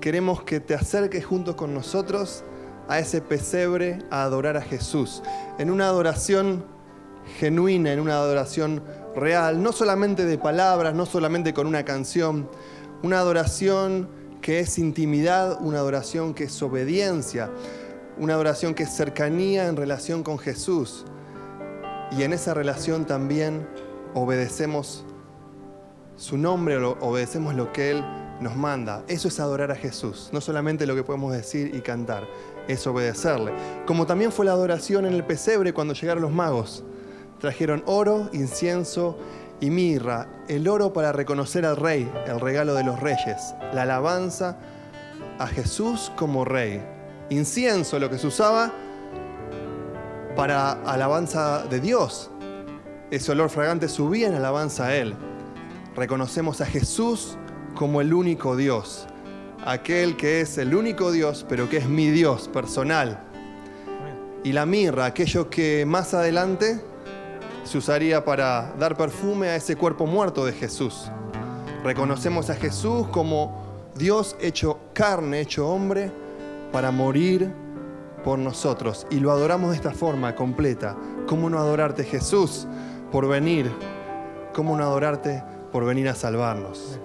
queremos que te acerques junto con nosotros a ese pesebre a adorar a Jesús, en una adoración genuina, en una adoración real, no solamente de palabras, no solamente con una canción, una adoración que es intimidad, una adoración que es obediencia, una adoración que es cercanía en relación con Jesús. Y en esa relación también obedecemos su nombre, obedecemos lo que Él nos manda. Eso es adorar a Jesús. No solamente lo que podemos decir y cantar, es obedecerle. Como también fue la adoración en el pesebre cuando llegaron los magos. Trajeron oro, incienso y mirra. El oro para reconocer al rey, el regalo de los reyes. La alabanza a Jesús como rey. Incienso, lo que se usaba para alabanza de Dios. Ese olor fragante subía en alabanza a Él. Reconocemos a Jesús como el único Dios. Aquel que es el único Dios, pero que es mi Dios personal. Y la mirra, aquello que más adelante se usaría para dar perfume a ese cuerpo muerto de Jesús. Reconocemos a Jesús como Dios hecho carne, hecho hombre, para morir por nosotros. Y lo adoramos de esta forma completa. ¿Cómo no adorarte Jesús por venir? ¿Cómo no adorarte por venir a salvarnos?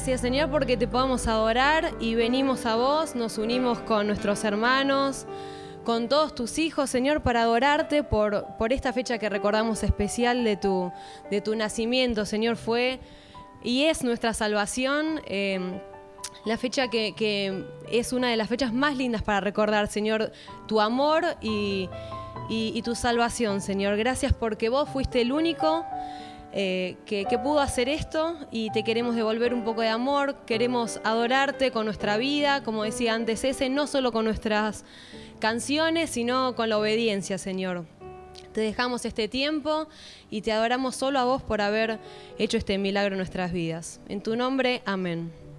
Señor, porque te podamos adorar y venimos a vos, nos unimos con nuestros hermanos, con todos tus hijos, Señor, para adorarte por, por esta fecha que recordamos especial de tu, de tu nacimiento, Señor, fue y es nuestra salvación. Em, la fecha que, es una de las fechas más lindas para recordar, Señor, tu amor y, y tu salvación, Señor. Gracias porque vos fuiste el único eh, que, pudo hacer esto y te queremos devolver un poco de amor, queremos adorarte con nuestra vida, como decía antes ese, no solo con nuestras canciones, sino con la obediencia, Señor. Te dejamos este tiempo y te adoramos solo a vos por haber hecho este milagro en nuestras vidas. En tu nombre, amén.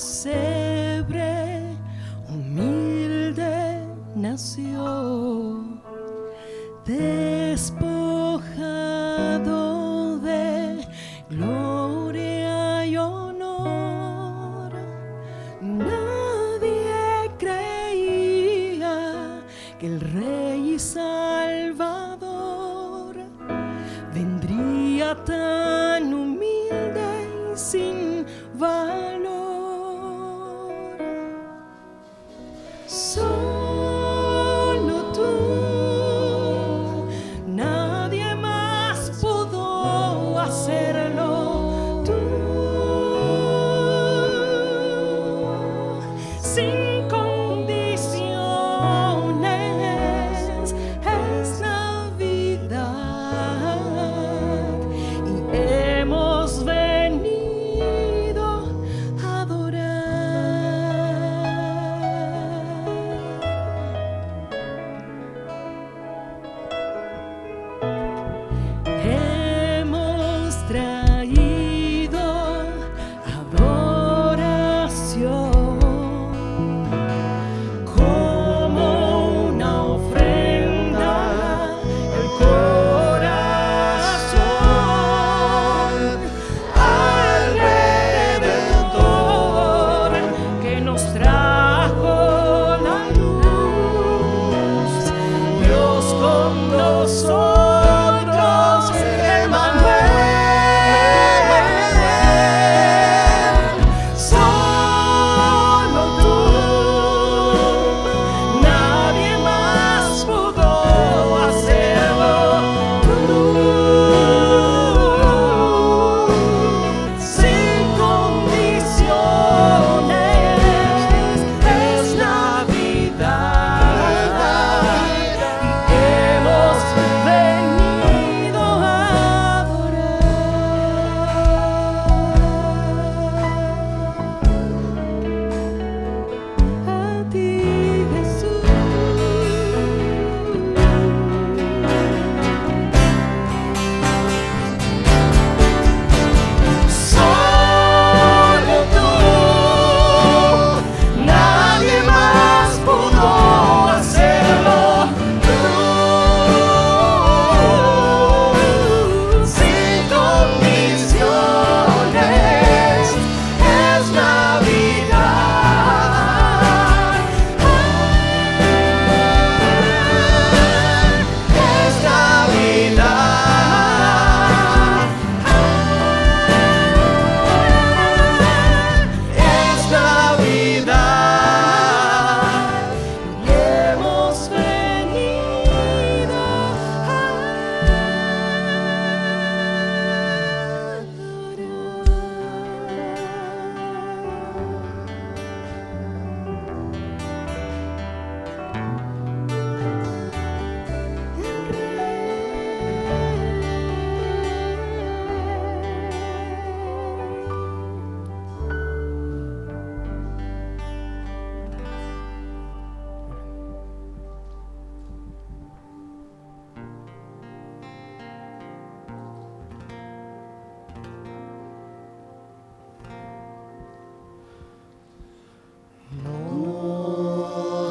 Pesebre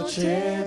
그.